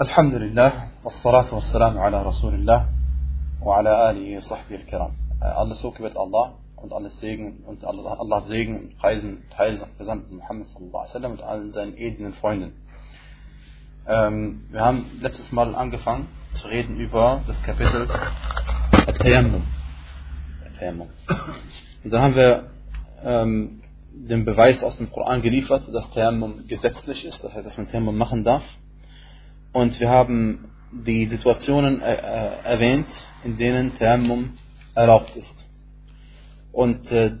الحمد لله والصلاة والسلام على رسول الله وعلى آله وصحبه الكرام Alles so gebet Allah und alles Segen und Allah, Allah Segen und Preisen Teil des Gesandten Muhammad sallallahu alaihi wasallam und allen seinen edlen Freunden. Ähm, wir haben letztes Mal angefangen zu reden über das Kapitel Tayammum. Und dann haben wir ähm, den Beweis aus dem Koran geliefert, dass Tayammum gesetzlich ist, das heißt, dass man Tayammum machen darf. Und wir haben die Situationen äh, äh, erwähnt, in denen Tayammum erlaubt ist. Und äh,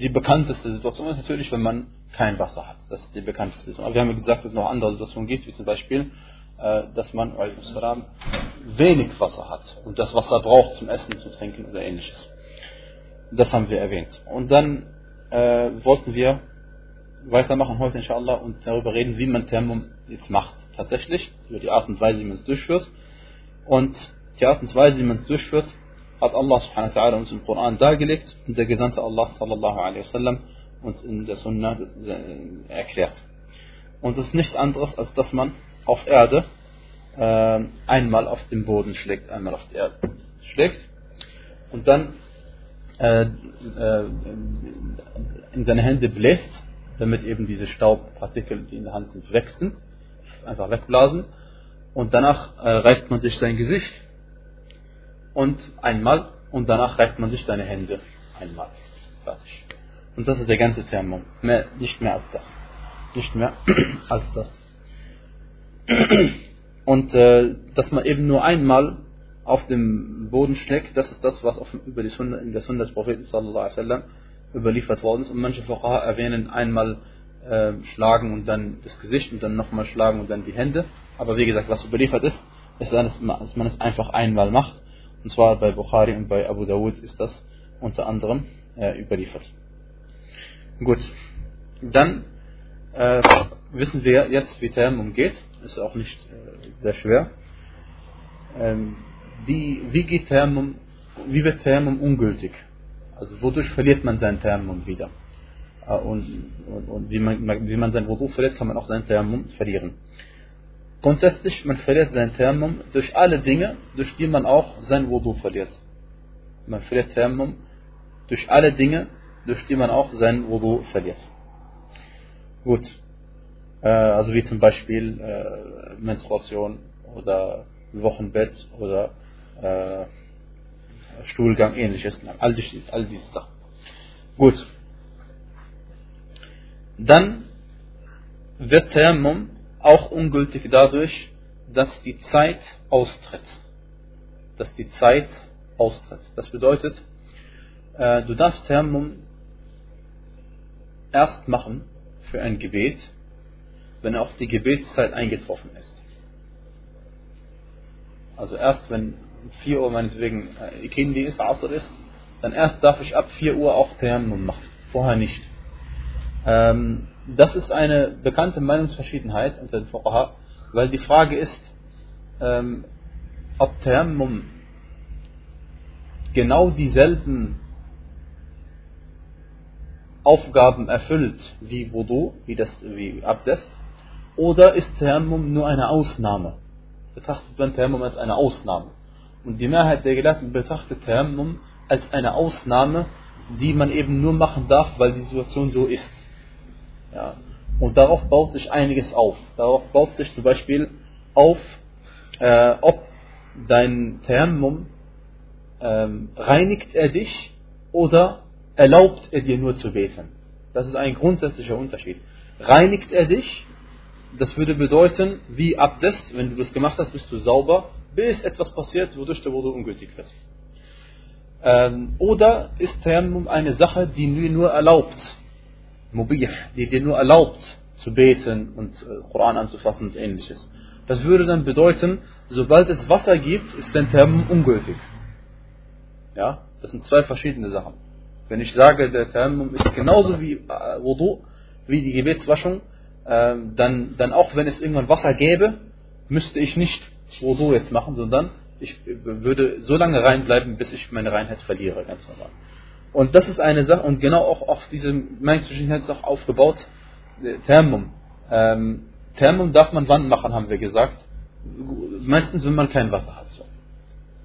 die bekannteste Situation ist natürlich, wenn man kein Wasser hat. Das ist die bekannteste Situation. Aber wir haben gesagt, dass es noch andere Situationen gibt, wie zum Beispiel, äh, dass man wenig Wasser hat und das Wasser braucht zum Essen, zu trinken oder ähnliches. Das haben wir erwähnt. Und dann äh, wollten wir weitermachen heute inshallah und darüber reden, wie man Thermum jetzt macht. Tatsächlich, über die Art und Weise, wie man es durchführt. Und die Art und Weise, wie man es durchführt, hat Allah subhanahu wa ta'ala uns im Koran dargelegt und der Gesandte Allah sallallahu alaihi wasallam uns in der Sunna äh, erklärt. Und es ist nichts anderes, als dass man auf Erde äh, einmal auf den Boden schlägt, einmal auf die Erde schlägt und dann äh, äh, in seine Hände bläst, damit eben diese Staubpartikel, die in der Hand sind, weg sind, einfach wegblasen. Und danach äh, reibt man sich sein Gesicht und einmal und danach reibt man sich seine Hände einmal. Fertig. Und das ist der ganze Thermum. Mehr, nicht mehr als das. Nicht mehr als das. Und äh, dass man eben nur einmal auf dem Boden schlägt, das ist das, was auf, über die Sunna, in der Sunna des Propheten sallallahu alaihi wasallam überliefert worden ist. Und manche Fuqaha erwähnen einmal äh, schlagen und dann das Gesicht und dann nochmal schlagen und dann die Hände. Aber wie gesagt, was überliefert ist, ist, dass man es einfach einmal macht. Und zwar bei Bukhari und bei Abu Dawud ist das unter anderem äh, überliefert. Gut, dann äh, wissen wir jetzt, wie Tayammum geht. Ist auch nicht äh, sehr schwer. Ähm, wie, wie geht Tayammum, wie wird Tayammum ungültig? Also wodurch verliert man sein Tayammum wieder? Äh, und, und, und, wie, man, wie man sein Wudu verliert, kann man auch sein Tayammum verlieren. Grundsätzlich, man verliert sein Tayammum durch alle Dinge, durch die man auch sein Wudu verliert. Man verliert Tayammum durch alle Dinge, durch die man auch sein Wudu verliert. Gut. Äh, also wie zum Beispiel äh, Menstruation oder Wochenbett oder äh, Stuhlgang, ähnliches. All, die, all diese Sachen. Gut. Dann wird Tayammum auch ungültig dadurch, dass die Zeit austritt. Dass die Zeit austritt. Das bedeutet, äh, du darfst Tayammum erst machen für ein Gebet, wenn auch die Gebetszeit eingetroffen ist. Also erst wenn 4 Uhr meinetwegen äh, Ikindi ist, Asr ist, dann erst darf ich ab 4 Uhr auch Tayammum machen. Vorher nicht. Ähm, das ist eine bekannte Meinungsverschiedenheit unter den Fuqaha, weil die Frage ist, ähm, ob Tayammum genau dieselben Aufgaben erfüllt wie Wudu, wie, das, wie Abdest, oder ist Tayammum nur eine Ausnahme? Betrachtet man Tayammum als eine Ausnahme. Und die Mehrheit der Gelehrten betrachtet Tayammum als eine Ausnahme, die man eben nur machen darf, weil die Situation so ist. Ja. Und darauf baut sich einiges auf. Darauf baut sich zum Beispiel auf, äh, ob dein Tayammum ähm, reinigt er dich oder erlaubt er dir nur zu beten. Das ist ein grundsätzlicher Unterschied. Reinigt er dich, das würde bedeuten, wie Abdest, wenn du das gemacht hast, bist du sauber, bis etwas passiert, wodurch der Wudu ungültig wird. Ähm, oder ist Tayammum eine Sache, die nur erlaubt, mubih, die dir nur erlaubt zu beten und äh, Koran anzufassen und ähnliches. Das würde dann bedeuten, sobald es Wasser gibt, ist dein Tayammum ungültig. Ja, das sind zwei verschiedene Sachen. Wenn ich sage, der Tayammum ist genauso wie äh, Wudu, wie die Gebetswaschung, äh, dann, dann auch wenn es irgendwann Wasser gäbe, müsste ich nicht Wudu jetzt machen, sondern ich würde so lange reinbleiben, bis ich meine Reinheit verliere, ganz normal. Und das ist eine Sache, und genau auch auf diese Meinungsverschiedenheit ist auch aufgebaut, äh, Thermum. Ähm, Thermum darf man wann machen, haben wir gesagt? meistens, wenn man kein Wasser hat. So.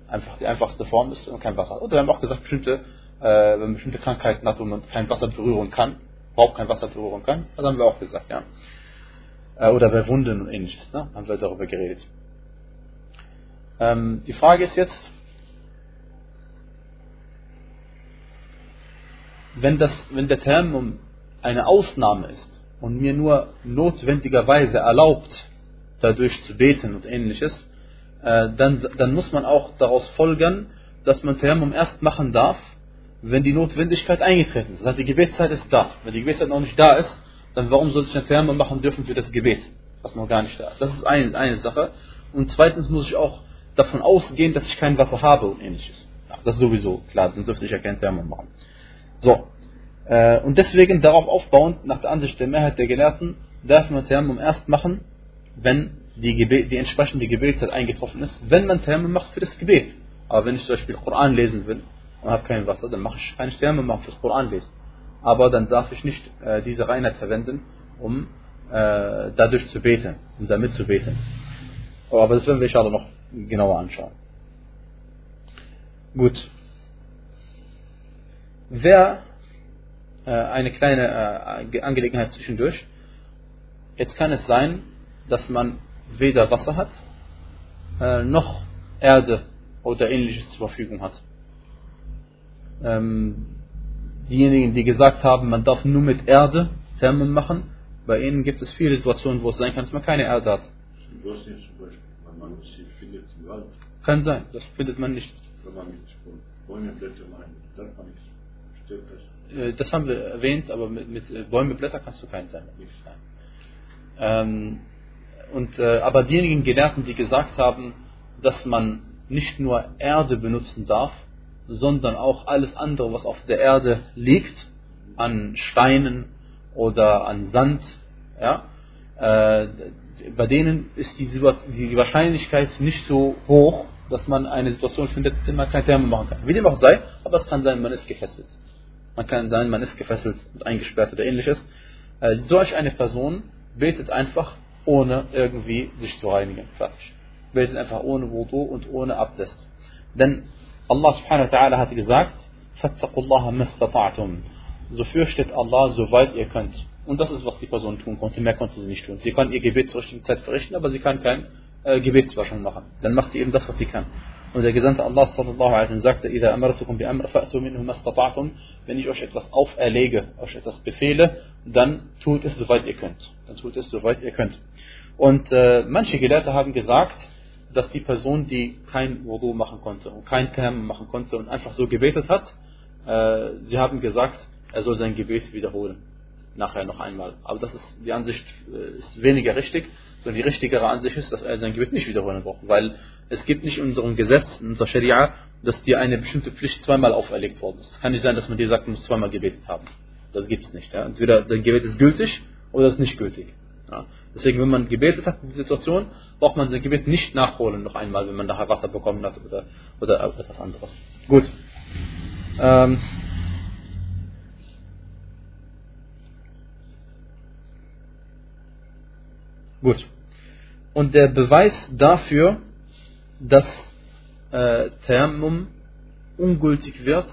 Einfach die einfachste Form ist, wenn man kein Wasser hat. Oder wir haben auch gesagt, bestimmte, äh, wenn man bestimmte Krankheiten hat, wo man kein Wasser berühren kann, überhaupt kein Wasser berühren kann, das haben wir auch gesagt, ja. Äh, oder bei Wunden und ähnliches, ne? haben wir darüber geredet. Ähm, die Frage ist jetzt, wenn, das, wenn der Tayammum eine Ausnahme ist und mir nur notwendigerweise erlaubt, dadurch zu beten und ähnliches, äh, dann, dann muss man auch daraus folgern, dass man Tayammum erst machen darf, wenn die Notwendigkeit eingetreten ist. Das heißt, die Gebetszeit ist da. Wenn die Gebetszeit noch nicht da ist, dann warum soll ich ein Tayammum machen dürfen für das Gebet, was noch gar nicht da ist? Das ist eine, eine Sache. Und zweitens muss ich auch davon ausgehen, dass ich kein Wasser habe und ähnliches. Ja, das ist sowieso klar, sonst dürfte ich ja kein Tayammum machen. So, und deswegen darauf aufbauend, nach der Ansicht der Mehrheit der Gelehrten, darf man Tayammum erst machen, wenn die, Gebet, die entsprechende Gebetszeit eingetroffen ist, wenn man Tayammum macht für das Gebet. Aber wenn ich zum Beispiel Koran lesen will und habe kein Wasser, dann mache ich, ich Tayammum machen fürs Koran lesen. Aber dann darf ich nicht äh, diese Reinheit verwenden, um äh, dadurch zu beten, um damit zu beten. Aber das werden wir inshallah noch genauer anschauen. Gut. Wer äh, eine kleine äh, Angelegenheit zwischendurch. Jetzt kann es sein, dass man weder Wasser hat, äh, noch Erde oder ähnliches zur Verfügung hat. Ähm, diejenigen, die gesagt haben, man darf nur mit Erde Thermen machen, bei ihnen gibt es viele Situationen, wo es sein kann, dass man keine Erde hat. Kann sein, das findet man nicht. Wenn man mit Bäume Blätter meint, darf man nicht. Äh, das haben wir erwähnt, aber mit, mit äh, Bäume, Blätter kannst du kein sein. Ähm, und, äh, aber diejenigen Gelehrten, die gesagt haben, dass man nicht nur Erde benutzen darf, sondern auch alles andere, was auf der Erde liegt, an Steinen oder an Sand, ja, äh, bei denen ist die, die, Wahrscheinlichkeit nicht so hoch, dass man eine Situation findet, in der man kein Therme machen kann. Wie dem auch sei, aber es kann sein, man ist gefesselt. Man kann sein, man ist gefesselt und eingesperrt oder ähnliches. Äh, solch eine Person betet einfach ohne irgendwie sich zu reinigen. Fertig. Betet einfach ohne Wudu und ohne Abdest. Denn Allah subhanahu wa ta'ala hat gesagt, Fattakullaha mastata'tum. So fürchtet Allah, soweit ihr könnt. Und das ist, was die Person tun konnte. Mehr konnte sie nicht tun. Sie kann ihr Gebet zur richtigen Zeit verrichten, aber sie kann kein äh, Gebetswaschung machen. Dann macht sie eben das, was sie kann. Und der Gesandte Allah sallallahu alaihi wasallam sagte, إِذَا أَمَرْتُكُمْ بِأَمْرَ فَأْتُوا مِنْهُ مَا اسْتَطَعْتُمْ Wenn ich euch etwas auferlege, euch etwas befehle, dann tut es, soweit ihr könnt. Dann tut es, soweit ihr könnt. Und äh, manche Gelehrte haben gesagt, dass die Person, die kein Wudu machen konnte und kein Tayammum machen konnte und einfach so gebetet hat, äh, sie haben gesagt, er soll sein Gebet wiederholen. Nachher noch einmal. Aber das ist, die Ansicht äh, ist weniger richtig, sondern die richtigere Ansicht ist, dass er sein Gebet nicht wiederholen braucht. Weil es gibt nicht in unserem Gesetz, in unserer Scharia, dass dir eine bestimmte Pflicht zweimal auferlegt worden ist. Es kann nicht sein, dass man dir sagt, du musst zweimal gebetet haben. Das gibt es nicht. Ja. Entweder dein Gebet ist gültig oder es ist nicht gültig. Ja. Deswegen, wenn man gebetet hat in der Situation, braucht man sein Gebet nicht nachholen noch einmal, wenn man nachher Wasser bekommen hat oder, oder etwas anderes. Gut. Ähm, Gut. Und der Beweis dafür, dass äh, Thermum ungültig wird,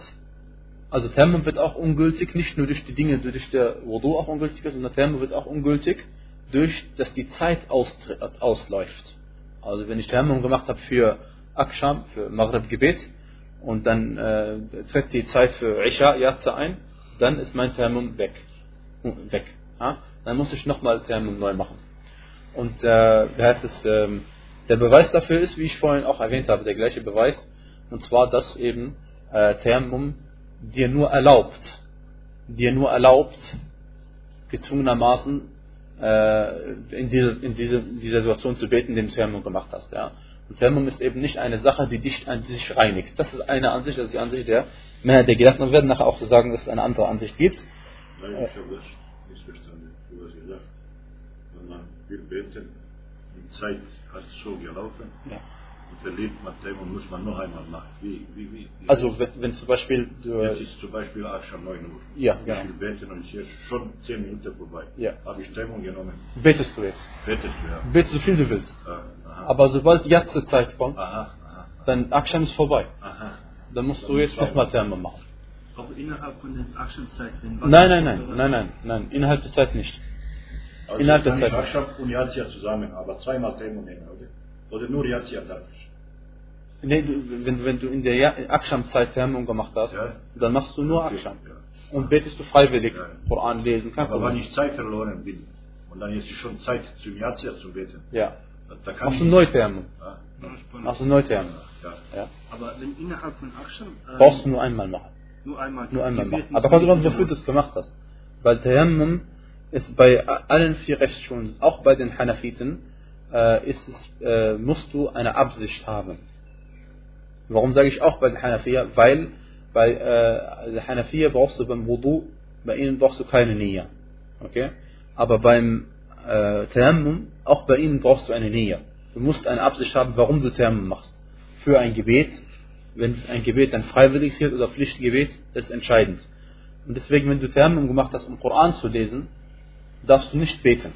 also Thermum wird auch ungültig, nicht nur durch die Dinge, durch der Wudu auch ungültig ist, sondern Thermum wird auch ungültig, durch, dass die Zeit ausläuft. Also wenn ich Thermum gemacht habe für Aksham, für Maghrib-Gebet, und dann äh, tritt die Zeit für Isha, Yatza ein, dann ist mein Thermum weg. weg ja? Dann muss ich nochmal Thermum neu machen. Und äh, wie heißt es, ähm, der Beweis dafür ist, wie ich vorhin auch erwähnt habe, der gleiche Beweis. Und zwar, dass eben äh, Thermum dir nur erlaubt, dir nur erlaubt, gezwungenermaßen äh, in, diese, in, diese, in dieser Situation zu beten, den du Thermum gemacht hast. Ja. Und Thermum ist eben nicht eine Sache, die dich an sich reinigt. Das ist eine Ansicht, das ist die Ansicht der Mehrheit der Gelehrten. Wir werden nachher auch sagen, dass es eine andere Ansicht gibt. Nein, ich habe das missverstanden, was Sie sagt. Wenn man will beten, die Zeit hat so gelaufen. Ja. Und verliert man Thema muss man noch einmal machen. Wie, wie, wie, also wenn, wenn zum Beispiel du, Jetzt ist zum Beispiel auch schon 9 Uhr. Ja, genau. Ich will beten und es ist jetzt schon 10 Minuten vorbei. Ja. Habe ich Stimmung genommen. Betest du jetzt? Betest du, ja. Betest so viel du willst. Ja, Aber sobald jetzt die Zeit kommt, aha, aha. dann Aksham ist vorbei. Aha. Dann musst du jetzt nochmal Tayammum machen. Aber innerhalb von der Aksham-Zeit? Nein, nein, nein, nein, nein, nein, innerhalb der Zeit nicht. Also innerhalb der Zeit. Aksham und Yazia zusammen, aber zweimal Tayammum nehmen, oder? Oder nur Yazia darf ich? Nee, du, wenn, wenn du in der Aksham-Zeit Tayammum gemacht hast, ja. dann machst du nur okay. Aksham. Ja. Und betest du freiwillig ja. Koran lesen. Kein Aber wenn ich Zeit verloren bin und dann ist schon Zeit zum Yazia zu beten. Ja. Da kann machst du neu. Ja. Machst du neu Tayammum. Ja. ja. Aber wenn innerhalb von Aksham... Äh, Brauchst du nur einmal machen. Nur einmal. Nur einmal machen. Aber kannst du wofür du es gemacht hast. Weil Tayammum ist bei allen vier Rechtsschulen, auch bei den Hanafiten, äh, ist es, äh, musst du eine Absicht haben. Warum sage ich auch bei den Hanafiya? Weil bei äh, Hanafiya brauchst du beim Wudu, bei ihnen brauchst du keine Nia. Okay? Aber beim äh, Tayammum, auch bei ihnen brauchst du eine Nia. Du musst eine Absicht haben, warum du Tayammum machst. Für ein Gebet, wenn ein Gebet ein freiwilliges oder Pflichtgebet, ist entscheidend. Und deswegen, wenn du Tayammum gemacht hast, um Koran zu lesen, darfst du nicht beten.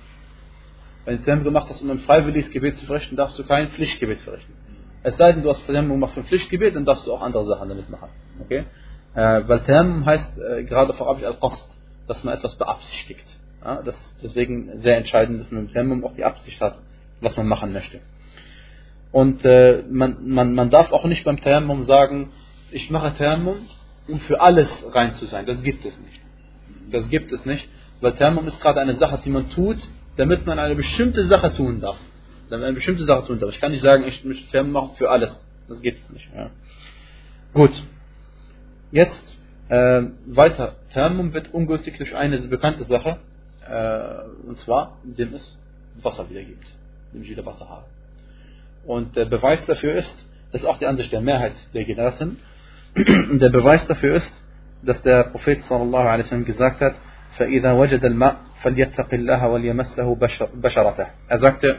Wenn du Tayammum gemacht hast, um ein freiwilliges Gebet zu verrichten, darfst du kein Pflichtgebet verrichten. Es sei denn, du hast Tayammum gemacht für ein Pflichtgebet, dann darfst du auch andere Sachen damit machen. Okay? Äh, weil Tayammum heißt äh, gerade vor allem al-Qasd, dass man etwas beabsichtigt. Ja? Das ist deswegen sehr entscheidend, dass man mit Tayammum auch die Absicht hat, was man machen möchte. Und äh, man, man, man darf auch nicht beim Tayammum sagen, ich mache Tayammum, um für alles rein zu sein. Das gibt es nicht. Das gibt es nicht, weil Tayammum ist gerade eine Sache, die man tut, damit man eine bestimmte Sache tun darf dann eine bestimmte Sache tun darf. Ich kann nicht sagen, ich möchte Tayammum machen für alles. Das geht nicht. Ja. Gut. Jetzt äh, weiter. Tayammum wird ungültig durch eine bekannte Sache, äh, und zwar, indem es Wasser wieder gibt, indem ich wieder Wasser habe. Und der Beweis dafür ist, das ist auch die Ansicht der Mehrheit der Gelehrten, der Beweis dafür ist, dass der Prophet sallallahu alaihi wasallam gesagt hat, فَإِذَا وَجَدَ الْمَاء فَلْيَتَّقِ اللَّهَ وَلْيَمَسْلَهُ بَشَرَتَهُ Er sagte,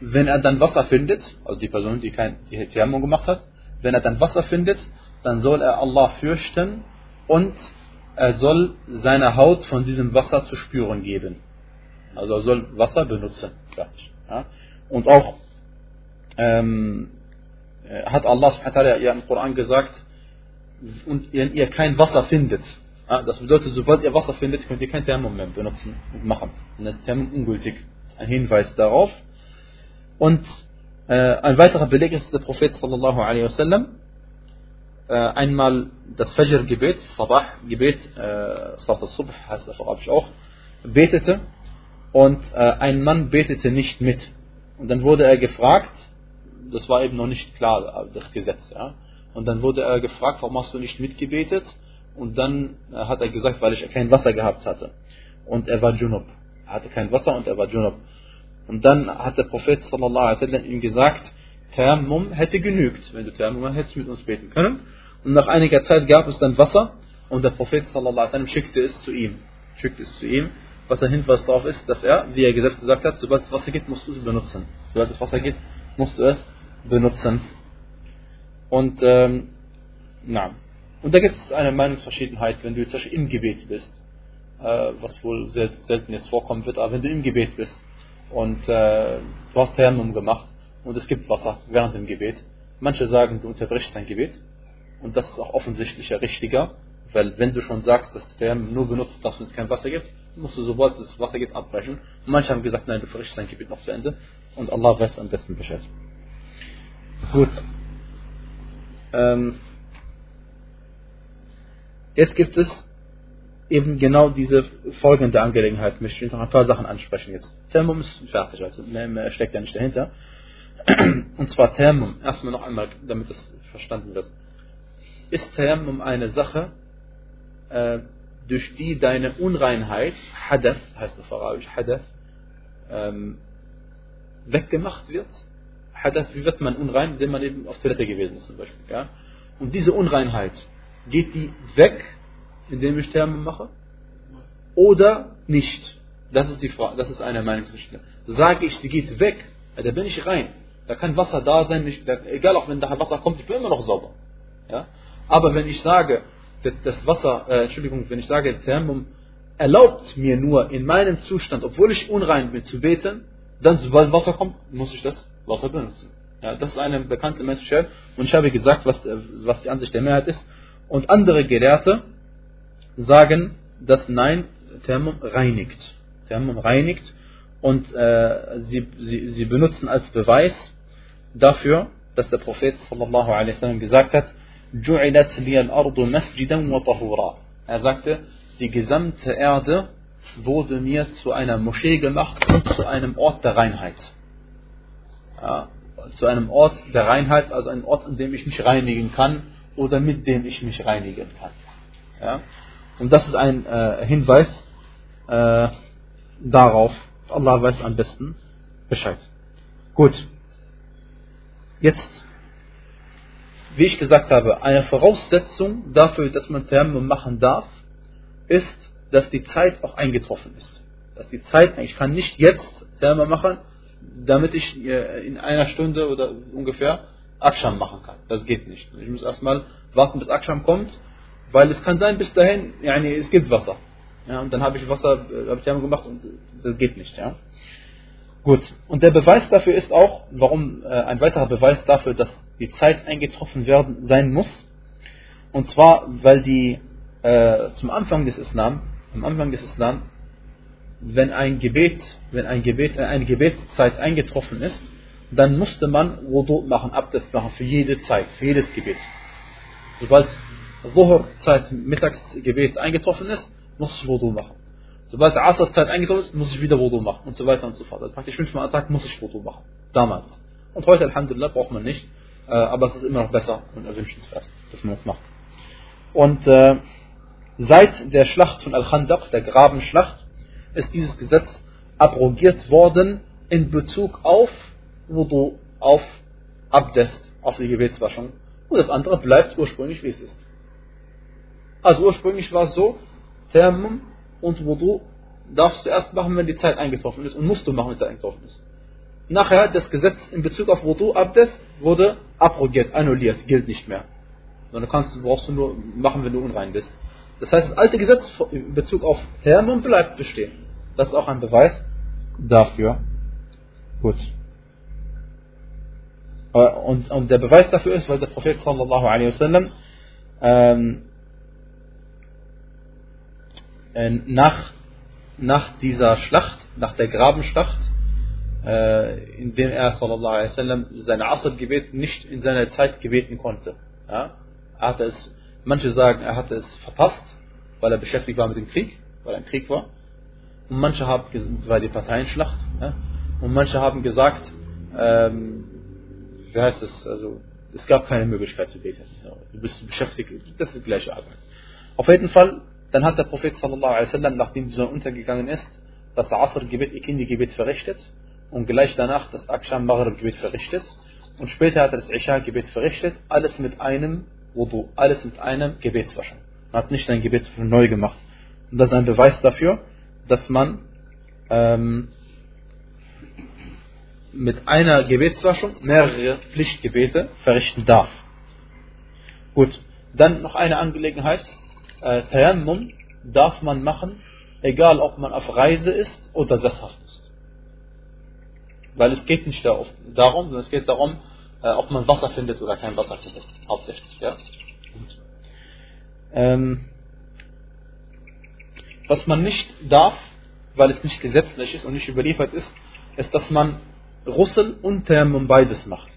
wenn er dann Wasser findet, also die Person, die, kein, die Thermung gemacht hat, wenn er dann Wasser findet, dann soll er Allah fürchten und er soll seine Haut von diesem Wasser zu spüren geben. Also er soll Wasser benutzen. Ja? Und auch ähm, hat Allah ja im Koran gesagt, und ihr, ihr kein Wasser findet. ja? Das bedeutet, sobald ihr Wasser findet, könnt ihr kein Thermum mehr benutzen und machen. Das ist Thermum ungültig. Ein Hinweis darauf, und äh, ein weiterer Beleg ist der Prophet sallallahu alaihi wasallam äh, einmal das Fajr-Gebet, Sabah-Gebet, äh, al-Subh heißt das Arabisch auch, betete und äh, ein Mann betete nicht mit. Und dann wurde er gefragt, das war eben noch nicht klar, das Gesetz, ja. Und dann wurde er gefragt, warum hast du nicht mitgebetet? Und dann hat er gesagt, weil ich kein Wasser gehabt hatte. Und er war Junub. Er hatte kein Wasser und er war Junub. Und dann hat der Prophet sallallahu alaihi wasallam ihm gesagt, Tayammum hätte genügt. Wenn du Tayammum hättest mit uns beten können. Und nach einiger Zeit gab es dann Wasser und der Prophet sallallahu alaihi wasallam schickte es zu ihm. Schickte es zu ihm, was ein Hinweis darauf ist, dass er, wie er gesagt hat, sobald es Wasser gibt, musst du es benutzen. Sobald es Wasser gibt, musst du es benutzen. Und, ähm, na. Und da gibt es eine Meinungsverschiedenheit, wenn du jetzt im Gebet bist, äh, was wohl sehr selten jetzt vorkommen wird, aber wenn du im Gebet bist, und äh, du hast Tayammum gemacht und es gibt Wasser während dem Gebet. Manche sagen, du unterbrichst dein Gebet und das ist auch offensichtlich richtiger, weil wenn du schon sagst, dass du Tayammum nur benutzt, dass es kein Wasser gibt, musst du sobald es Wasser gibt abbrechen. Und manche haben gesagt, nein, du verrichtest dein Gebet noch zu Ende und Allah weiß am besten Bescheid. Gut. Ähm, jetzt gibt es eben genau diese folgende Angelegenheit möchte ich noch ein paar Sachen ansprechen jetzt. Thermum ist fertig, also mehr steckt ja nicht dahinter. Und zwar Thermum, erstmal noch einmal, damit das verstanden wird. Ist Thermum eine Sache, äh, durch die deine Unreinheit, Hadath, heißt auf Arabisch, Hadath, ähm, weggemacht wird? Hadath, wie wird man unrein, indem man eben auf Toilette gewesen ist zum Beispiel. Ja? Und diese Unreinheit, geht die weg indem ich Thermum mache? Oder nicht? Das ist die Frage, das ist eine Meinungsrichtung. Sage ich, sie geht weg, da bin ich rein. Da kann Wasser da sein, nicht, egal auch wenn da Wasser kommt, ich bin immer noch sauber. Ja? Aber wenn ich sage, das Wasser, äh, Entschuldigung, wenn ich sage, Thermum erlaubt mir nur in meinem Zustand, obwohl ich unrein bin, zu beten, dann sobald Wasser kommt, muss ich das Wasser benutzen. Ja, das ist eine bekannte Message. Und ich habe gesagt, was, was die Ansicht der Mehrheit ist. Und andere Gelehrte sagen, dass Nein Thermum reinigt. Thermum reinigt und äh, sie, sie, sie benutzen als Beweis dafür, dass der Prophet sallallahu gesagt hat, Ju'ilat liyal ardu masjidan wa tahura. Er sagte, die gesamte Erde wurde mir zu einer Moschee gemacht und zu einem Ort der Reinheit. Ja, zu einem Ort der Reinheit, also einem Ort, an dem ich mich reinigen kann oder mit dem ich mich reinigen kann. Ja? Und das ist ein äh, Hinweis äh, darauf, Allah weiß am besten Bescheid. Gut. Jetzt, wie ich gesagt habe, eine Voraussetzung dafür, dass man Tayammum machen darf, ist, dass die Zeit auch eingetroffen ist. Dass die Zeit, ich kann nicht jetzt Tayammum machen, damit ich äh, in einer Stunde oder ungefähr Aksham machen kann. Das geht nicht. Ich muss erstmal warten, bis Aksham kommt, weil es kann sein, bis dahin, yani, es gibt Wasser. Ja, und dann habe ich Wasser, äh, habe ich gemacht und das geht nicht. Ja. Gut. Und der Beweis dafür ist auch, warum äh, ein weiterer Beweis dafür, dass die Zeit eingetroffen werden sein muss. Und zwar, weil die äh, zum Anfang des Islam, am Anfang des Islam wenn ein Gebet, wenn ein Gebet, eine Gebetszeit eingetroffen ist, dann musste man Wudu machen, Abdest machen für jede Zeit, für jedes Gebet. Sobald Zuhur-Zeit, Mittagsgebet eingetroffen ist, muss ich Wudu machen. Sobald Asr-Zeit eingetroffen ist, muss ich wieder Wudu machen und so weiter und so fort. Also praktisch fünfmal am Tag muss ich Wudu machen. Damals. Und heute, Alhamdulillah, braucht man nicht. Äh, aber es ist immer noch besser und erwünschenswert, dass man das macht. Und äh, seit der Schlacht von Al-Khandaq, der Grabenschlacht, ist dieses Gesetz abrogiert worden in Bezug auf Wudu, auf Abdest, auf die Gebetswaschung. Und das andere bleibt ursprünglich, wie es ist. Also ursprünglich war es so, Thermum und Wudu darfst du erst machen, wenn die Zeit eingetroffen ist und musst du machen, wenn die Zeit eingetroffen ist. Nachher, das Gesetz in Bezug auf Wudu, Abdest, wurde abrogiert, annulliert, gilt nicht mehr. Sondern kannst, brauchst du nur machen, wenn du unrein bist. Das heißt, das alte Gesetz in Bezug auf Thermum bleibt bestehen. Das ist auch ein Beweis dafür. Gut. Und, und der Beweis dafür ist, weil der Prophet sallallahu alaihi wasallam ähm, äh, nach, nach dieser Schlacht, nach der Grabenschlacht, äh, in dem er sallallahu alaihi wasallam seine Asr-Gebet nicht in seiner Zeit gebeten konnte. Ja? Er hatte es, manche sagen, er hatte es verpasst, weil er beschäftigt war mit dem Krieg, weil ein Krieg war. Und manche haben, weil die Parteienschlacht, ja? und manche haben gesagt, ähm, wie heißt es, also es gab keine Möglichkeit zu beten. Du bist beschäftigt, das ist die gleiche Arbeit. Auf jeden Fall, dann hat der Prophet sallallahu alaihi wasallam, nachdem die Sonne untergegangen ist, das Asr-Gebet, Ikindi-Gebet verrichtet und gleich danach das Aksham-Maghrib-Gebet verrichtet und später hat er das Isha-Gebet verrichtet, alles mit einem Wudu, alles mit einem Gebetswaschen. Man hat nicht ein Gebet neu gemacht. Und das ist ein Beweis dafür, dass man ähm, mit einer Gebetswaschung mehrere Pflichtgebete verrichten darf. Gut, dann noch eine Angelegenheit. Äh, Tayammum darf man machen, egal ob man auf Reise ist oder sesshaft ist. Weil es geht nicht darum, sondern es geht darum, äh, ob man Wasser findet oder kein Wasser findet. Hauptsächlich. Ja? Ähm, was man nicht darf, weil es nicht gesetzlich ist und nicht überliefert ist, ist, dass man Russel und Thermum beides macht.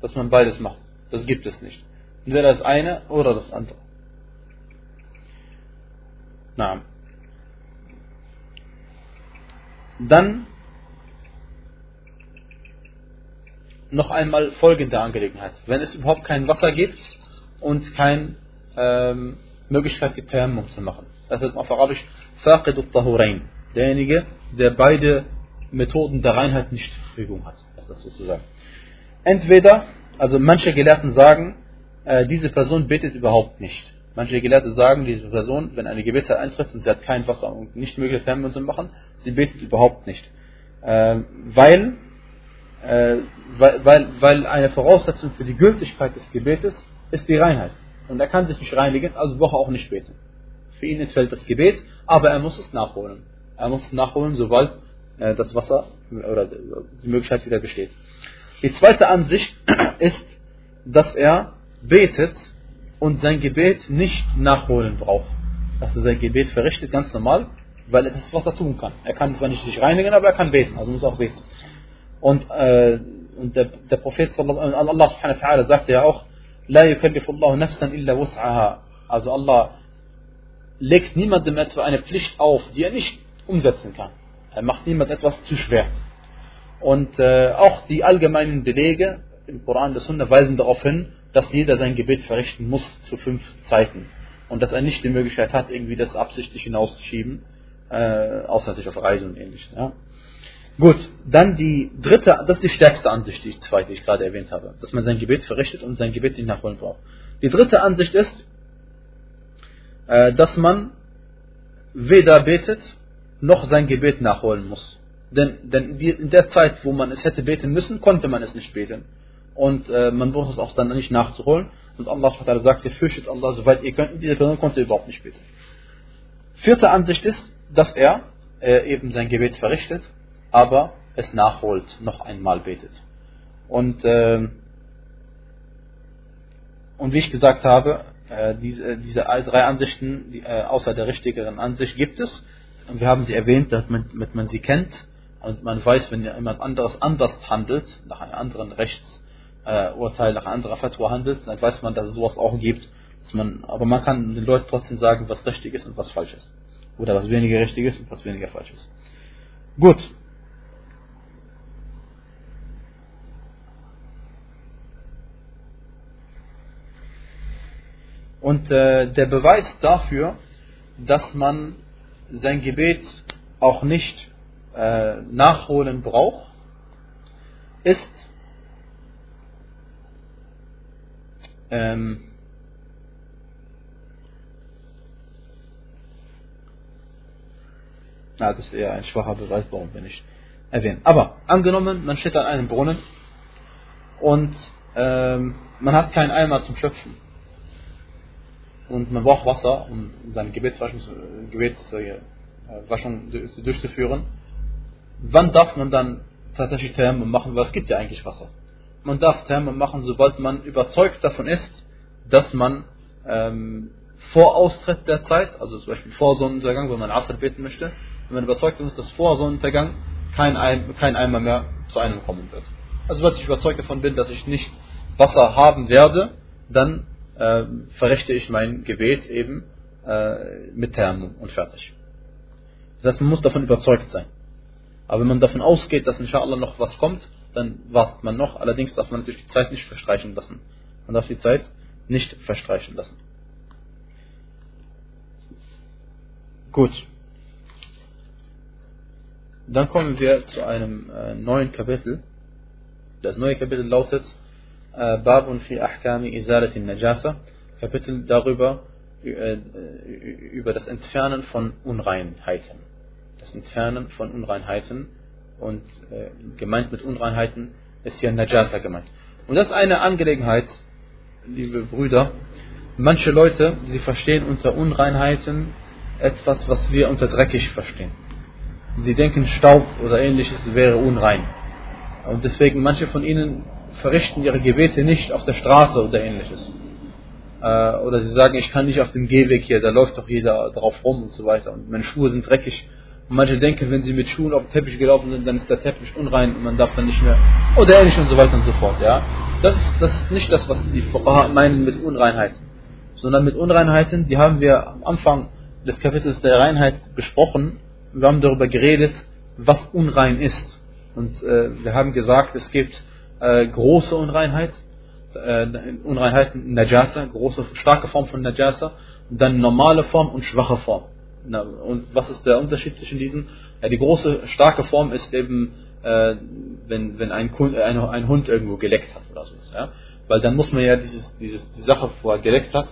Dass man beides macht. Das gibt es nicht. Entweder das eine oder das andere. Na. Dann noch einmal folgende Angelegenheit. Wenn es überhaupt kein Wasser gibt und keine ähm, Möglichkeit gibt, Thermum zu machen. Das ist auf Arabisch Faqid al-Tahurain. Derjenige, der beide Methoden der Reinheit nicht zur Verfügung hat. Das sozusagen. Entweder, also manche Gelehrten sagen, äh, diese Person betet überhaupt nicht. Manche Gelehrte sagen, diese Person, wenn eine Gebetszeit eintritt und sie hat kein Wasser und nicht möglich Thermos zu machen, sie betet überhaupt nicht. Äh, weil, äh, weil, weil, weil eine Voraussetzung für die Gültigkeit des Gebetes ist die Reinheit. Und er kann sich nicht reinigen, also braucht er auch nicht beten. Für ihn entfällt das Gebet, aber er muss es nachholen. Er muss es nachholen, sobald äh, das Wasser oder die Möglichkeit wieder besteht. Die zweite Ansicht ist, dass er betet und sein Gebet nicht nachholen braucht. Dass er sein Gebet verrichtet, ganz normal, weil er das Wasser tun kann. Er kann zwar nicht sich reinigen, aber er kann beten, also muss auch beten. Und, äh, und der, der Prophet Allah subhanahu wa sagte ja auch, La yukallifullahu nafsan illa wus'aha. Also Allah legt niemandem etwa eine Pflicht auf, die er nicht umsetzen kann. Er macht niemand etwas zu schwer. Und äh, auch die allgemeinen Belege im Koran der Sunna weisen darauf hin, dass jeder sein Gebet verrichten muss zu fünf Zeiten. Und dass er nicht die Möglichkeit hat, irgendwie das absichtlich hinauszuschieben, äh, außer sich auf Reisen und ähnliches. Ja. Gut, dann die dritte, das ist die stärkste Ansicht, die zweite, die ich gerade erwähnt habe, dass man sein Gebet verrichtet und sein Gebet nicht nachholen braucht. Die dritte Ansicht ist, äh, dass man weder betet noch sein Gebet nachholen muss. Denn, denn in der Zeit, wo man es hätte beten müssen, konnte man es nicht beten. Und äh, man braucht es auch dann nicht nachzuholen. Und Allah sagt, fürchtet Allah, soweit ihr könnt. Diese Person konnte überhaupt nicht beten. Vierte Ansicht ist, dass er äh, eben sein Gebet verrichtet, aber es nachholt, noch einmal betet. Und, äh, und wie ich gesagt habe, äh, diese, diese drei Ansichten, die, äh, außer der richtigeren Ansicht, gibt es. Wir haben sie erwähnt, damit man sie kennt und man weiß, wenn jemand anderes anders handelt, nach einem anderen Rechtsurteil, nach einer anderen Fatwa handelt, dann weiß man, dass es sowas auch gibt. Man, aber man kann den Leuten trotzdem sagen, was richtig ist und was falsch ist. Oder was weniger richtig ist und was weniger falsch ist. Gut. Und äh, der Beweis dafür, dass man sein Gebet auch nicht äh, nachholen braucht, ist ähm, na, das ist eher ein schwacher Beweis, warum wir nicht erwähnen. Aber angenommen, man steht an einem Brunnen und ähm, man hat keinen Eimer zum Schöpfen und man braucht Wasser, um seine Gebetswaschung, Gebetswaschung durchzuführen, wann darf man dann tatsächlich Tayammum machen? Es gibt ja eigentlich Wasser. Man darf Tayammum machen, sobald man überzeugt davon ist, dass man ähm, vor Austritt der Zeit, also zum Beispiel vor Sonnenuntergang, wenn man Asr beten möchte, wenn man überzeugt ist, dass vor Sonnenuntergang kein, Ein kein Eimer mehr zu einem kommen wird. Also wenn ich überzeugt davon bin, dass ich nicht Wasser haben werde, dann äh, verrichte ich mein Gebet eben äh, mit Thermum und fertig. Das heißt, man muss davon überzeugt sein. Aber wenn man davon ausgeht, dass inshallah noch was kommt, dann wartet man noch. Allerdings darf man natürlich die Zeit nicht verstreichen lassen. Man darf die Zeit nicht verstreichen lassen. Gut. Dann kommen wir zu einem äh, neuen Kapitel. Das neue Kapitel lautet Babun fi Ahkami Izalati Najasa, Kapitel darüber, über das Entfernen von Unreinheiten. Das Entfernen von Unreinheiten und äh, gemeint mit Unreinheiten ist hier Najasa gemeint. Und das ist eine Angelegenheit, liebe Brüder. Manche Leute, sie verstehen unter Unreinheiten etwas, was wir unter dreckig verstehen. Sie denken, Staub oder ähnliches wäre unrein. Und deswegen manche von ihnen verrichten ihre Gebete nicht auf der Straße oder ähnliches. Äh, oder sie sagen, ich kann nicht auf dem Gehweg hier, da läuft doch jeder drauf rum und so weiter. Und meine Schuhe sind dreckig. Und manche denken, wenn sie mit Schuhen auf dem Teppich gelaufen sind, dann ist der Teppich unrein und man darf dann nicht mehr. Oder ähnlich und so weiter und so fort. Ja? Das, ist, das ist nicht das, was die Fuqaha meinen mit Unreinheit. Sondern mit Unreinheiten, die haben wir am Anfang des Kapitels der Reinheit besprochen. Wir haben darüber geredet, was unrein ist. Und äh, wir haben gesagt, es gibt äh, große Unreinheit, äh, Unreinheiten, Najasa, große, starke Form von Najasa, dann normale Form und schwache Form. Na, und was ist der Unterschied zwischen diesen? Ja, die große, starke Form ist eben, äh, wenn, wenn ein, ein, ein, Hund irgendwo geleckt hat oder so. Ja? Weil dann muss man ja dieses, dieses, die Sache, wo er geleckt hat,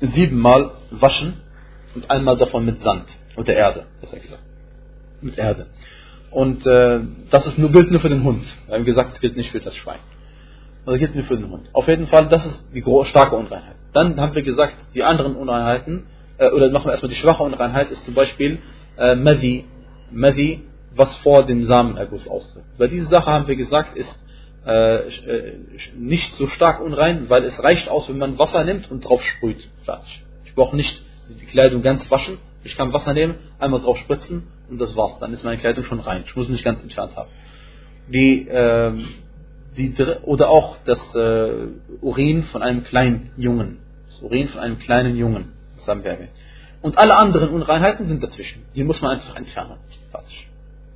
siebenmal waschen und einmal davon mit Sand oder Erde, besser gesagt. Mit Erde. Und äh, das ist nur, gilt nur für den Hund. Wir haben gesagt, es gilt nicht für das Schwein. Also gilt nur für den Hund. Auf jeden Fall, das ist die starke Unreinheit. Dann haben wir gesagt, die anderen Unreinheiten, äh, oder machen wir erstmal die schwache Unreinheit, ist zum Beispiel äh, Madi. Madi was vor dem Samenerguss austritt. Weil diese Sache, haben wir gesagt, ist äh, äh, nicht so stark unrein, weil es reicht aus, wenn man Wasser nimmt und drauf sprüht. Fertig. Ich brauche nicht die Kleidung ganz waschen. Ich kann Wasser nehmen, einmal drauf spritzen und das war's. Dann ist meine Kleidung schon rein. Ich muss nicht ganz entfernt haben. Die, äh, die, oder auch das äh, Urin von einem kleinen Jungen. Das Urin von einem kleinen Jungen. Das haben wir erwähnt. Und alle anderen Unreinheiten sind dazwischen. Die muss man einfach entfernen. Fertig.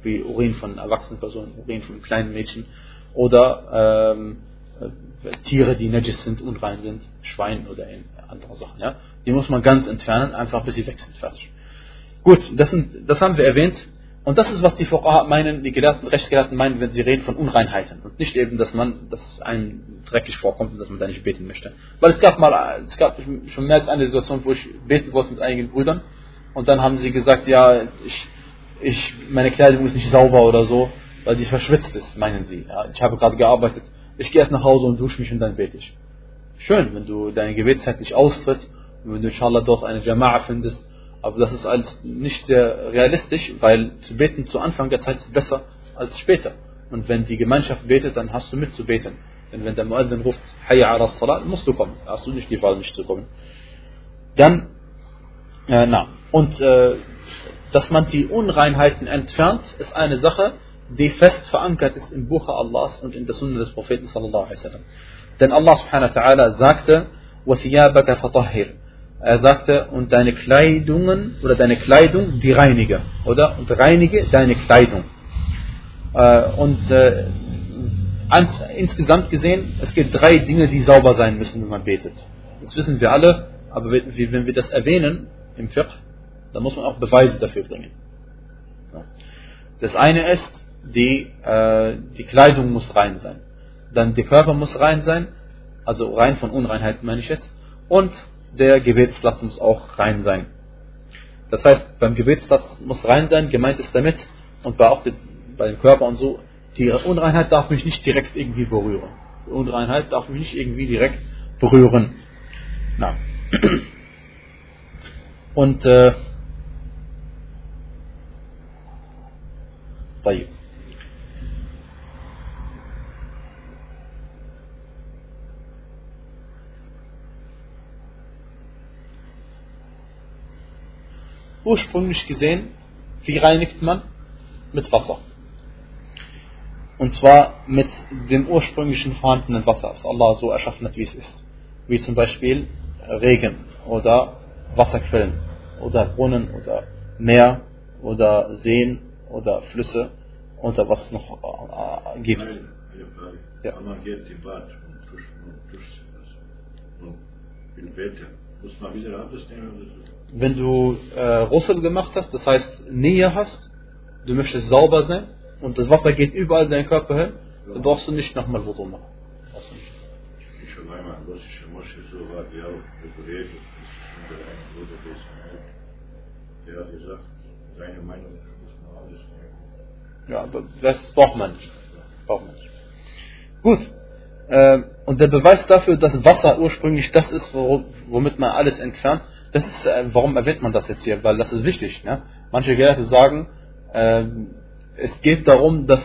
Wie Urin von erwachsenen Personen, Urin von kleinen Mädchen oder ähm, äh, Tiere, die najis sind, unrein sind, Schwein oder andere Sachen. Ja? Die muss man ganz entfernen, einfach bis sie weg sind. Fertig. Gut, das, sind, das haben wir erwähnt. Und das ist, was die Fuqaha meinen, die Gelehrten, Rechtsgelehrten meinen, wenn sie reden von Unreinheiten. Und nicht eben, dass man, dass einem dreckig vorkommt und dass man da nicht beten möchte. Weil es gab mal, es gab schon mehr als eine Situation, wo ich beten wollte mit einigen Brüdern. Und dann haben sie gesagt, ja, ich, ich, meine Kleidung ist nicht sauber oder so, weil sie verschwitzt ist, meinen sie. Ja, ich habe gerade gearbeitet. Ich gehe erst nach Hause und dusche mich und dann bete ich. Schön, wenn du deine Gebetszeit nicht austritt, wenn du inshallah dort eine Jama'a findest aber das ist alles nicht sehr realistisch, weil zu beten zu Anfang der Zeit ist besser als später. Und wenn die Gemeinschaft betet, dann hast du mitzubeten. Denn wenn der Muaddin ruft, Hayya ala Salat, musst du kommen. Hast du nicht die Wahl, nicht zu kommen. Dann, äh, na, und äh, dass man die Unreinheiten entfernt, ist eine Sache, die fest verankert ist im Buche Allahs und in der Sunna des Propheten sallallahu alaihi wasallam. Denn Allah subhanahu wa ta'ala sagte, وَثِيَابَكَ فَطَهِّرْ er sagte, und deine Kleidungen oder deine Kleidung, die reinige, oder? Und reinige deine Kleidung. Äh, und äh, insgesamt gesehen, es gibt drei Dinge, die sauber sein müssen, wenn man betet. Das wissen wir alle, aber wenn wir das erwähnen im Fiqh, dann muss man auch Beweise dafür bringen. Das eine ist, die, äh, die Kleidung muss rein sein. Dann der Körper muss rein sein, also rein von Unreinheit meine ich jetzt. Und der Gebetsplatz muss auch rein sein. Das heißt, beim Gebetsplatz muss rein sein, gemeint ist damit, und bei, auch bei dem Körper und so, die Unreinheit darf mich nicht direkt irgendwie berühren. Die Unreinheit darf mich nicht irgendwie direkt berühren. Na. Und äh, طيب Ursprünglich gesehen, wie reinigt man? Mit Wasser. Und zwar mit dem ursprünglichen vorhandenen Wasser, das Allah so erschaffen hat, wie es ist. Wie zum Beispiel Regen oder Wasserquellen oder Brunnen oder Meer oder Seen oder Flüsse oder was es noch äh, gibt. Ja. Man geht im Bad und duscht, und duscht und will beten. Muss man wieder abstellen? Wenn du äh, Russel gemacht hast, das heißt Nähe hast, du möchtest sauber sein und das Wasser geht überall in deinen Körper hin, dann brauchst du nicht nochmal Wudu machen. Ja, aber das braucht man nicht. Braucht man nicht. Gut. Äh, und der Beweis dafür, dass Wasser ursprünglich das ist, womit man alles entfernt, das ist, äh, warum erwähnt man das jetzt hier? Weil das ist wichtig. Ne? Manche Gelehrte sagen, äh, es geht darum, dass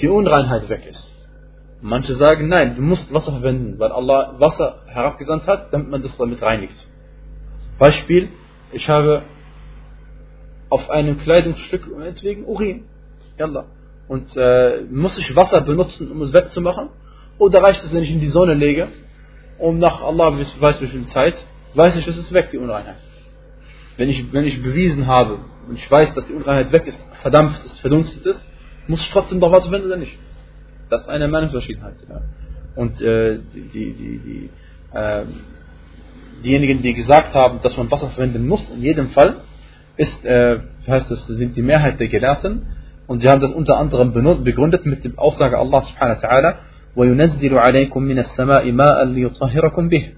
die Unreinheit weg ist. Manche sagen, nein, du musst Wasser verwenden, weil Allah Wasser herabgesandt hat, damit man das damit reinigt. Beispiel, ich habe auf einem Kleidungsstück meinetwegen Urin. Yalla. Und äh, muss ich Wasser benutzen, um es wegzumachen? Oder reicht es, wenn ich in die Sonne lege, um nach Allah weiß wie viel Zeit weiß ich, es ist weg, die Unreinheit. Wenn ich, wenn ich bewiesen habe und ich weiß, dass die Unreinheit weg ist, verdampft ist, verdunstet ist, muss ich trotzdem doch was verwenden oder nicht? Das ist eine Meinungsverschiedenheit. Ja. Und äh, die, die, die, äh, diejenigen, die gesagt haben, dass man Wasser verwenden muss, in jedem Fall, ist, äh, heißt es, sind die Mehrheit der Gelehrten. Und sie haben das unter anderem begründet mit der Aussage Allah subhanahu wa ta'ala, وَيُنَزِّلُ عَلَيْكُم مِّنَ السَّمَاءِ مَاءً لِيُطَهِّرَكُم بِهِ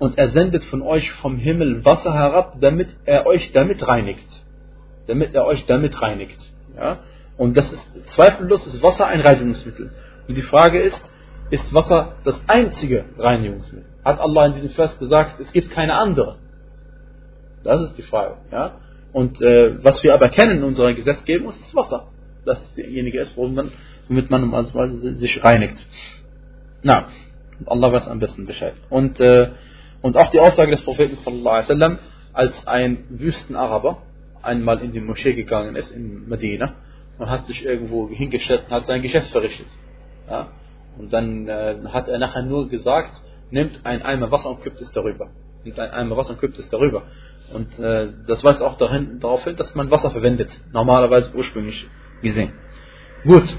und er sendet von euch vom Himmel Wasser herab, damit er euch damit reinigt. Damit er euch damit reinigt. Ja? Und das ist zweifellos ist Wasser ein Reinigungsmittel. Und die Frage ist, ist Wasser das einzige Reinigungsmittel? Hat Allah in diesem Vers gesagt, es gibt keine andere? Das ist die Frage. Ja? Und äh, was wir aber kennen in unserer Gesetzgebung, ist das Wasser. das derjenige ist, womit man, womit man also sich reinigt. Na, Allah weiß am besten Bescheid. Und, äh, und auch die Aussage des Propheten wasallam, als ein Wüstenaraber einmal in die Moschee gegangen ist in Medina und hat sich irgendwo hingestellt und hat sein Geschäft verrichtet. Ja? Und dann äh, hat er nachher nur gesagt, nimmt ein Eimer Wasser und kippt es darüber. Nimmt ein Eimer Wasser und kippt es darüber. Und äh, das weist auch dahin, darauf hin, dass man Wasser verwendet. Normalerweise ursprünglich gesehen. Gut.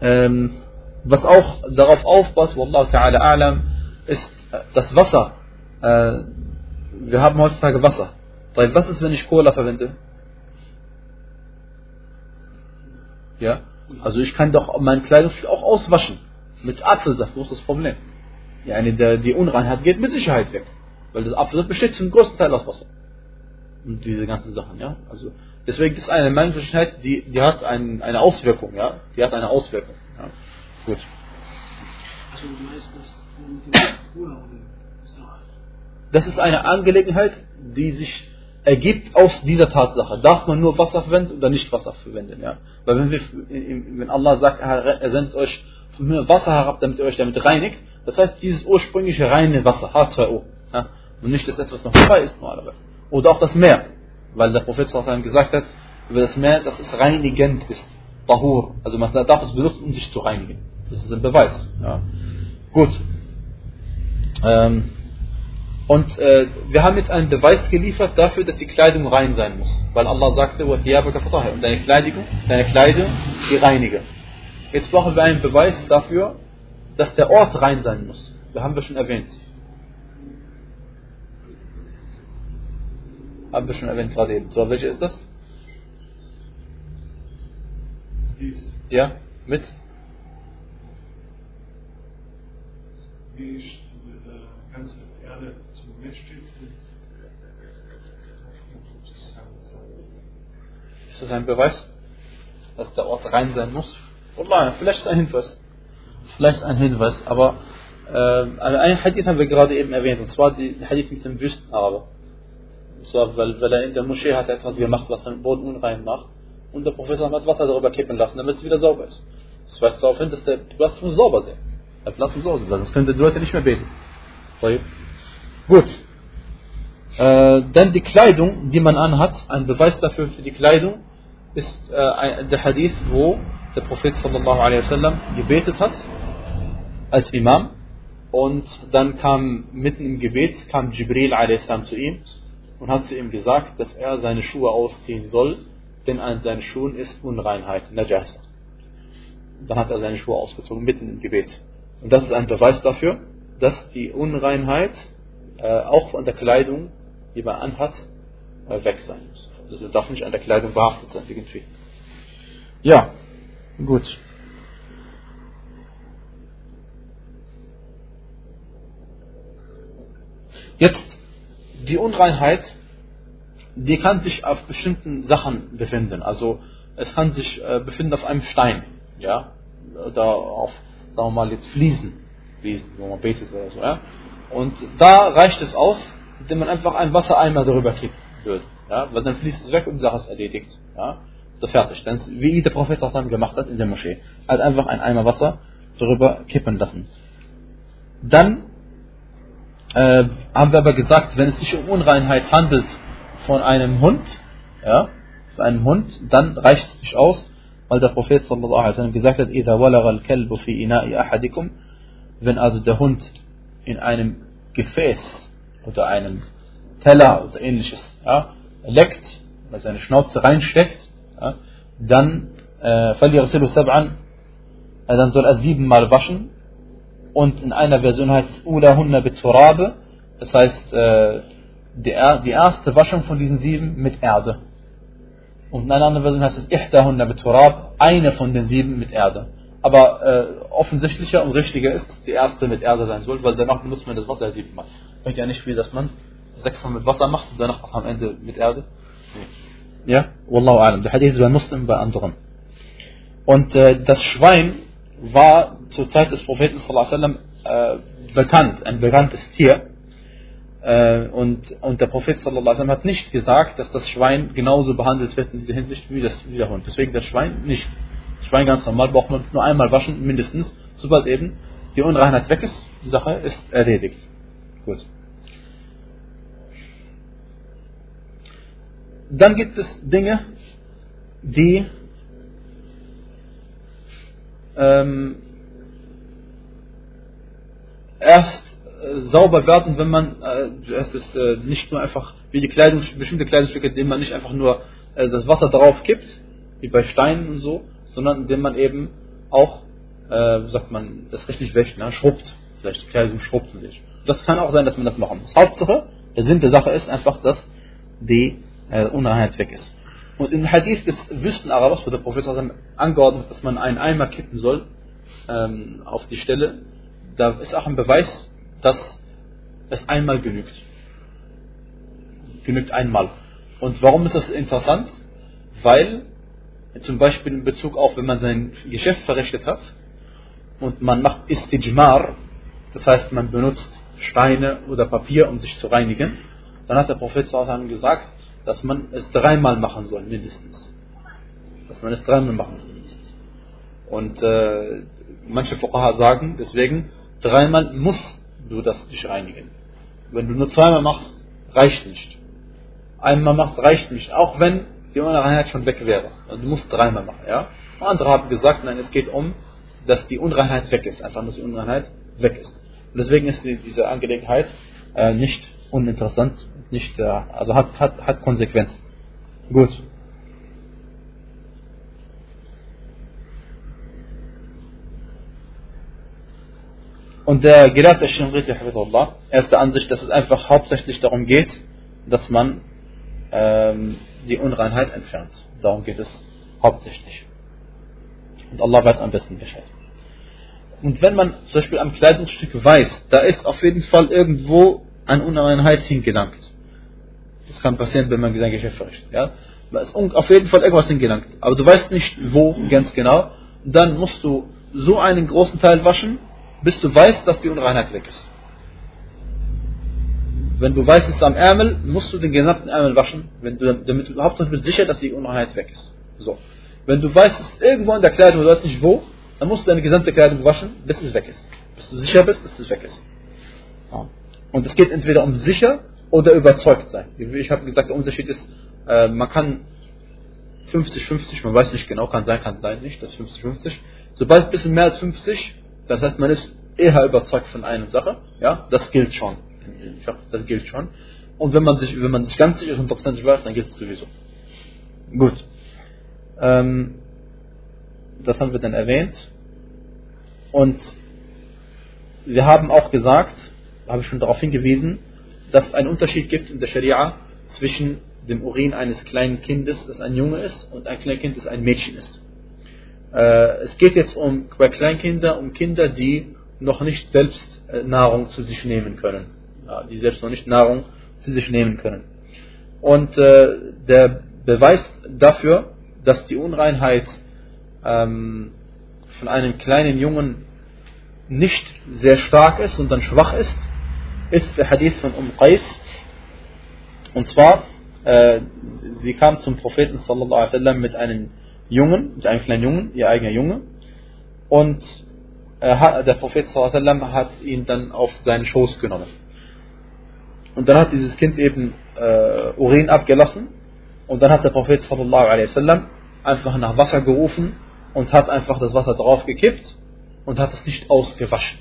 Ähm, was auch darauf aufpasst, Wallahu ta'ala a'lam, ist das Wasser. Äh, wir haben heutzutage Wasser. Was ist, wenn ich Cola verwende? Ja? Also ich kann doch mein Kleidungsstück auch auswaschen. Mit Apfelsaft, wo ist das Problem? Ja, eine der, die Unreinheit geht mit Sicherheit weg. Weil das Apfelsaft besteht zum größten Teil aus Wasser. Und diese ganzen Sachen, ja. Also deswegen ist eine Meinungsverschiedenheit, die, die hat ein, eine Auswirkung, ja. Die hat eine Auswirkung. Ja. Gut. Das ist eine Angelegenheit, die sich ergibt aus dieser Tatsache. Darf man nur Wasser verwenden oder nicht Wasser verwenden? Ja? Weil wenn, wir, wenn Allah sagt, er sendet euch Wasser herab, damit ihr euch damit reinigt, das heißt dieses ursprüngliche reine Wasser, H2O. Ja? Und nicht, dass etwas noch frei ist normalerweise. Oder auch das Meer. Weil der Prophet gesagt hat, über das Meer, dass es reinigend ist. Tahur. Also man darf es benutzen, um sich zu reinigen. Das ist ein Beweis. Ja. Gut. Ähm, und äh, wir haben jetzt einen Beweis geliefert dafür, dass die Kleidung rein sein muss. Weil Allah sagte, und deine Kleidung, deine Kleidung, die reinige. Jetzt brauchen wir einen Beweis dafür, dass der Ort rein sein muss. Das haben wir schon erwähnt. Haben wir schon erwähnt gerade eben. So, welche ist das? Dies. Ja, mit? Die ist das ein Beweis, dass der Ort rein sein muss? Wallah, vielleicht ein Hinweis. Vielleicht ein Hinweis, aber äh, also ein Hadith haben wir gerade eben erwähnt, und zwar die Hadith mit dem Wüstenaraber. Und zwar, weil, weil er in der Moschee hat etwas gemacht, was den Boden unrein macht, und der Professor hat Wasser darüber kippen lassen, damit es wieder sauber ist. Das weist darauf hin, dass der Platz muss sauber sein. Der Platz muss sauber sein, sonst können die Leute nicht mehr beten. Gut. Äh, dann die Kleidung, die man anhat, ein Beweis dafür für die Kleidung ist äh, der Hadith, wo der Prophet sallallahu alaihi wasallam gebetet hat als Imam und dann kam mitten im Gebet kam Jibril a.s. zu ihm und hat zu ihm gesagt, dass er seine Schuhe ausziehen soll, denn an seinen Schuhen ist Unreinheit, Najasa. Dann hat er seine Schuhe ausgezogen mitten im Gebet. Und das ist ein Beweis dafür, dass die Unreinheit äh, auch von der Kleidung, die man anhat, äh, weg sein muss. Also darf nicht an der Kleidung behaftet sein, irgendwie. Ja, gut. Jetzt, die Unreinheit, die kann sich auf bestimmten Sachen befinden. Also, es kann sich äh, befinden auf einem Stein, ja, oder auf, sagen wir mal, jetzt Fliesen, Fliesen, wo man betet oder so, ja. Und da reicht es aus, indem man einfach einen Wassereimer darüber kippt wird. Ja, weil dann fließt es weg und die Sache ist erledigt. Ja, so fertig. Dann, wie der Prophet dann gemacht hat in der Moschee. Er hat einfach einen Eimer Wasser darüber kippen lassen. Dann äh, haben wir aber gesagt, wenn es sich um Unreinheit handelt von einem Hund, ja, für einen Hund, dann reicht es nicht aus, weil der Prophet sallallahu alaihi wasallam gesagt hat, إذا ولغ الكلب في إناء أحدكم, wenn also der Hund in einem Gefäß oder einem Teller oder ähnliches ja, leckt, oder seine Schnauze reinsteckt, ja, dann äh, äh, dann soll er siebenmal waschen und in einer Version heißt es Ulahunna biturabe, das heißt äh, die, die erste Waschung von diesen sieben mit Erde. Und in einer anderen Version heißt es Ihdahunna biturab, eine von den sieben mit Erde. Aber äh, offensichtlicher und richtiger ist, dass die erste mit Erde sein soll, weil danach benutzt man das Wasser siebenmal. Bringt ja nicht viel, dass man sechsmal mit Wasser macht und danach am Ende mit Erde. Ja, Wallahu alam. Der Hadith ist bei Muslim bei anderen. Und äh, das Schwein war zur Zeit des Propheten sallam, äh, bekannt, ein bekanntes Tier. Äh, und, und der Prophet sallallahu alaihi wasallam hat nicht gesagt, dass das Schwein genauso behandelt wird in dieser Hinsicht wie, das, wie der Hund. Deswegen das Schwein nicht. Schwein ganz normal braucht man nur einmal waschen, mindestens, sobald eben die Unreinheit weg ist, die Sache ist erledigt. Gut. Dann gibt es Dinge, die ähm, erst äh, sauber werden, wenn man äh, es ist äh, nicht nur einfach wie die Kleidung, bestimmte Kleidungsstücke, indem man nicht einfach nur äh, das Wasser drauf kippt, wie bei Steinen und so, sondern indem man eben auch, äh, sagt man, das richtig wäscht, ne? schrubbt, vielleicht Kleidung schrubbt und sich. Das kann auch sein, dass man das machen muss. Hauptsache, der Sinn der Sache ist einfach, dass die äh, Unreinheit weg ist. Und im Hadith des Wüstenarabers, wo der Prophet angeordnet dass man einen Eimer kippen soll ähm, auf die Stelle, da ist auch ein Beweis, dass es einmal genügt. Genügt einmal. Und warum ist das interessant? Weil zum Beispiel in Bezug auf, wenn man sein Geschäft verrichtet hat und man macht Istijmar, das heißt man benutzt Steine oder Papier, um sich zu reinigen, dann hat der Prophet gesagt, dass man es dreimal machen soll, mindestens. Dass man es dreimal machen soll, mindestens. Und äh, manche Fuqaha sagen, deswegen, dreimal musst du das dich reinigen. Wenn du nur zweimal machst, reicht nicht. Einmal machst, reicht nicht. Auch wenn die Unreinheit schon weg wäre. Also du musst dreimal machen, ja. Und andere haben gesagt, nein, es geht um, dass die Unreinheit weg ist. Einfach, dass die Unreinheit weg ist. Und deswegen ist diese Angelegenheit äh, nicht uninteressant, nicht, äh, also hat, hat, hat Konsequenzen. Gut. Und der Gelehrte Shinriti, er ist der Ansicht, dass es einfach hauptsächlich darum geht, dass man ähm, die Unreinheit entfernt. Darum geht es hauptsächlich. Und Allah weiß am besten Bescheid. Und wenn man zum Beispiel am Kleidungsstück weiß, da ist auf jeden Fall irgendwo an Unreinheit hingelangt. Das kann passieren, wenn man sein Geschäft verrichtet. Ja? Da ist auf jeden Fall irgendwas hingelangt. Aber du weißt nicht, wo ganz genau. Dann musst du so einen großen Teil waschen, bis du weißt, dass die Unreinheit weg ist. Wenn du weißt, es ist am Ärmel, musst du den gesamten Ärmel waschen, wenn du, damit du hauptsächlich bist sicher, dass die Unreinheit weg ist. So. Wenn du weißt, es ist irgendwo in der Kleidung, du weißt nicht wo, dann musst du deine gesamte Kleidung waschen, bis es weg ist. Bis du sicher bist, dass es weg ist. Ja. Und es geht entweder um sicher oder überzeugt sein. Ich habe gesagt, der Unterschied ist, äh, man kann 50-50, man weiß nicht genau, kann sein, kann sein nicht, das 50-50. Sobald ein bisschen mehr als 50, das heißt, man ist eher überzeugt von einer Sache, ja, das gilt schon. Das gilt schon. Und wenn man sich, wenn man sich ganz sicher und hundertprozentig weiß, dann gilt es sowieso. Gut. Ähm, das haben wir dann erwähnt. Und wir haben auch gesagt, habe ich schon darauf hingewiesen, dass es einen Unterschied gibt in der Scharia zwischen dem Urin eines kleinen Kindes, das ein Junge ist, und ein Kleinkind, das ein Mädchen ist. Äh, es geht jetzt um bei Kleinkindern um Kinder, die noch nicht selbst äh, Nahrung zu sich nehmen können, die selbst noch nicht Nahrung zu sich nehmen können. Und äh, der Beweis dafür, dass die Unreinheit ähm, von einem kleinen Jungen nicht sehr stark ist und dann schwach ist, ist der Hadith von Um Qais. Und zwar, äh, sie kam zum Propheten sallallahu alaihi wasallam mit einem Jungen, mit einem kleinen Jungen, ihr eigener Junge. Und äh, der Prophet sallam, hat ihn dann auf seinen Schoß genommen. Und dann hat dieses Kind eben äh, Urin abgelassen. Und dann hat der Prophet sallam, einfach nach Wasser gerufen und hat einfach das Wasser drauf gekippt und hat es nicht ausgewaschen.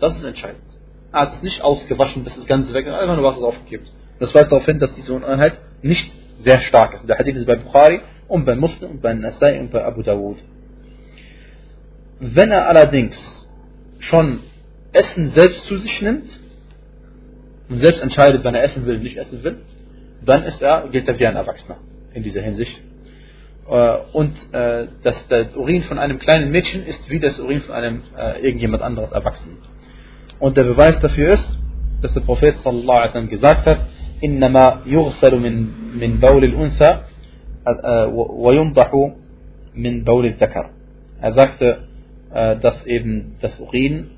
Das ist entscheidend. Er hat es nicht ausgewaschen, bis das Ganze weg ist, einfach nur Wasser draufgekippt. Das weist darauf hin, dass diese Uneinheit nicht sehr stark ist. Der Hadith ist bei Bukhari und bei Muslim und bei Nasai und bei Abu Dawud. Wenn er allerdings schon Essen selbst zu sich nimmt und selbst entscheidet, wenn er essen will, nicht essen will, dann ist er, gilt er wie ein Erwachsener in dieser Hinsicht. Äh, und äh, dass der Urin von einem kleinen Mädchen ist wie das Urin von einem äh, irgendjemand anderes Erwachsenen. Und der Beweis dafür ist, dass der Prophet sallallahu alaihi wasallam gesagt hat, إنما يغسل من من بول الأنثى وينضح من بول الذكر. Er sagte, dass eben das Urin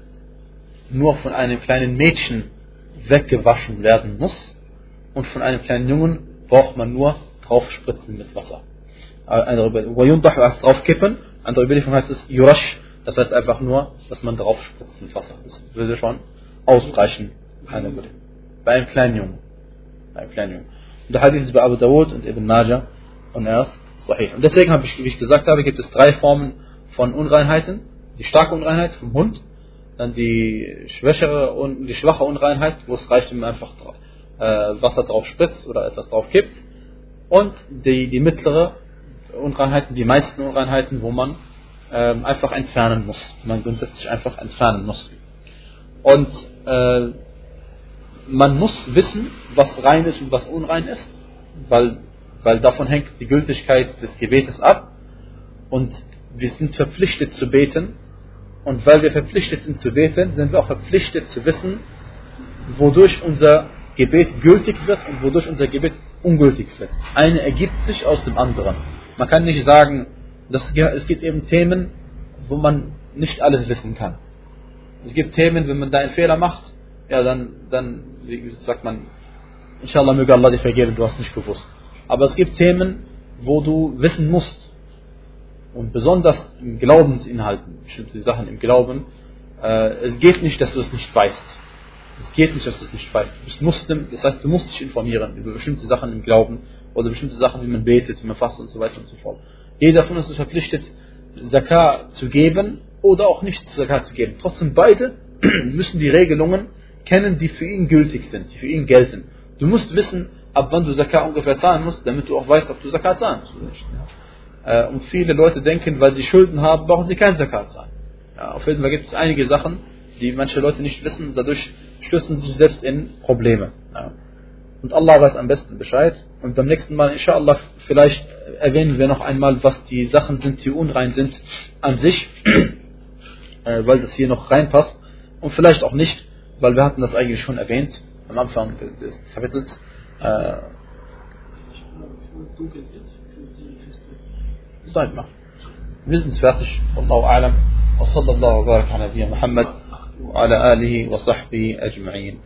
nur von einem kleinen Mädchen weggewaschen werden muss. Und von einem kleinen Jungen braucht man nur draufspritzen mit Wasser. Andere Überlieferung heißt draufkippen, andere Überlieferung heißt es Yurash, das heißt einfach nur, dass man draufspritzt mit Wasser. Das würde schon ausreichen. Bei einem kleinen Jungen. Bei einem kleinen Jungen. Und der Hadith ist bei Abu Dawud und Ibn Najah und er ist sahih. Und deswegen habe ich, wie ich gesagt habe, gibt es drei Formen von Unreinheiten. Die starke Unreinheit vom Hund, dann die schwächere und die schwache Unreinheit, wo es reicht, wenn man einfach äh, Wasser drauf spritzt oder etwas drauf kippt. Und die, die mittlere Unreinheiten, die meisten Unreinheiten, wo man ähm, einfach entfernen muss. Man grundsätzlich einfach entfernen muss. Und äh, man muss wissen, was rein ist und was unrein ist, weil, weil davon hängt die Gültigkeit des Gebetes ab. Und wir sind verpflichtet zu beten. Und weil wir verpflichtet sind zu beten, sind wir auch verpflichtet zu wissen, wodurch unser Gebet gültig wird und wodurch unser Gebet ungültig wird. Eine ergibt sich aus dem anderen. Man kann nicht sagen, dass es gibt eben Themen, wo man nicht alles wissen kann. Es gibt Themen, wenn man da einen Fehler macht, ja, dann, dann wie sagt man, inshallah möge Allah dir vergeben, du hast nicht gewusst. Aber es gibt Themen, wo du wissen musst. Und besonders im Glaubensinhalten, bestimmte Sachen im Glauben, äh, es geht nicht, dass du es nicht weißt. Es geht nicht, dass du es nicht weißt. Du bist Muslim, das heißt, du musst dich informieren über bestimmte Sachen im Glauben oder bestimmte Sachen, wie man betet, wie man fastet und so weiter und so fort. Jeder von uns ist verpflichtet, Zakat zu geben oder auch nicht Zakat zu geben. Trotzdem beide müssen die Regelungen kennen, die für ihn gültig sind, die für ihn gelten. Du musst wissen, ab wann du Zakat ungefähr zahlen musst, damit du auch weißt, ob du Zakat zahlen musst oder nicht. Äh, und viele Leute denken, weil sie Schulden haben, brauchen sie kein Zakat zahlen. Ja, auf jeden Fall gibt es einige Sachen, die manche Leute nicht wissen, dadurch stürzen sie sich selbst in Probleme. Ja. Und Allah weiß am besten Bescheid. Und beim nächsten Mal, inshallah, vielleicht erwähnen wir noch einmal, was die Sachen sind, die unrein sind an sich, äh, weil das hier noch reinpasst. Und vielleicht auch nicht, weil wir hatten das eigentlich schon erwähnt am Anfang des Kapitels. Äh, طيب. Sind fertig والله أعلم. وصلى الله وبارك على نبينا محمد وعلى آله وصحبه أجمعين.